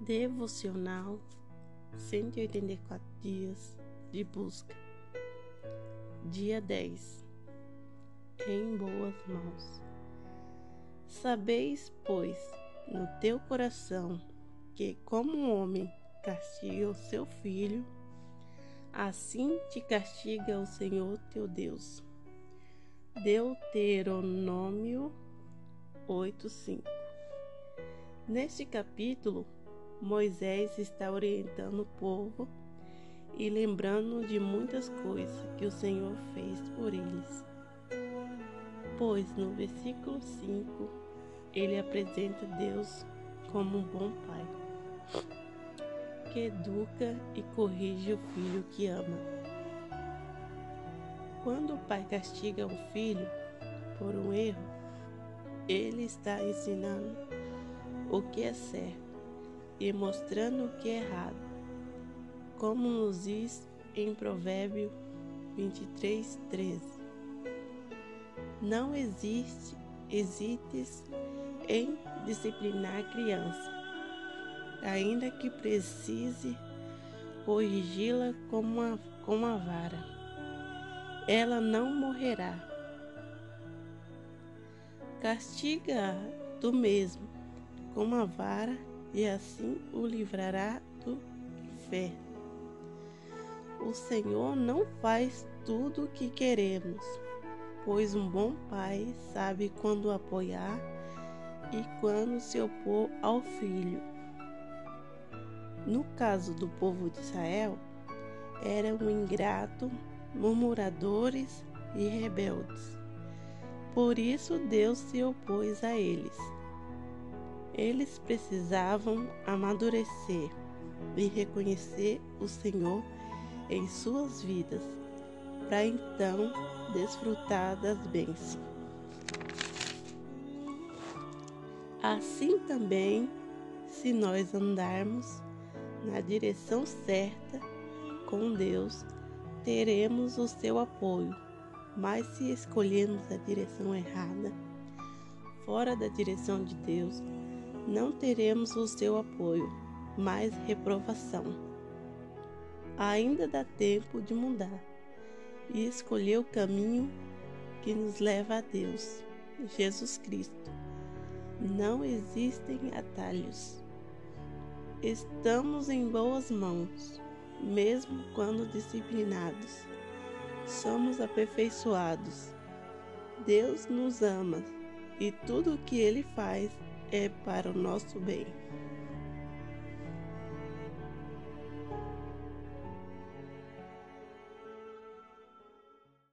Devocional 184 dias de busca. Dia 10. Em boas mãos. Sabeis, pois, no teu coração que, como um homem castiga o seu filho, assim te castiga o Senhor teu Deus. Deuteronômio 8:5. Neste capítulo, Moisés está orientando o povo e lembrando de muitas coisas que o Senhor fez por eles. Pois no versículo 5 ele apresenta Deus como um bom pai, que educa e corrige o filho que ama. Quando o pai castiga um filho por um erro, ele está ensinando o que é certo e mostrando o que é errado, como nos diz em Provérbio 23, 13. Não existe, hesites em disciplinar a criança, ainda que precise corrigi-la com uma, com uma vara. Ela não morrerá. Castiga tu mesmo com uma vara e assim o livrará do inferno. O Senhor não faz tudo o que queremos, pois um bom pai sabe quando apoiar e quando se opor ao filho. No caso do povo de Israel, eram ingratos, murmuradores e rebeldes. Por isso Deus se opôs a eles. Eles precisavam amadurecer e reconhecer o Senhor em suas vidas, para então desfrutar das bênçãos. Assim também, se nós andarmos na direção certa com Deus, teremos o seu apoio. Mas se escolhermos a direção errada, fora da direção de Deus, não teremos o seu apoio, mas reprovação. Ainda dá tempo de mudar e escolher o caminho que nos leva a Deus, Jesus Cristo. Não existem atalhos. Estamos em boas mãos, mesmo quando disciplinados. Somos aperfeiçoados. Deus nos ama e tudo o que Ele faz é para o nosso bem.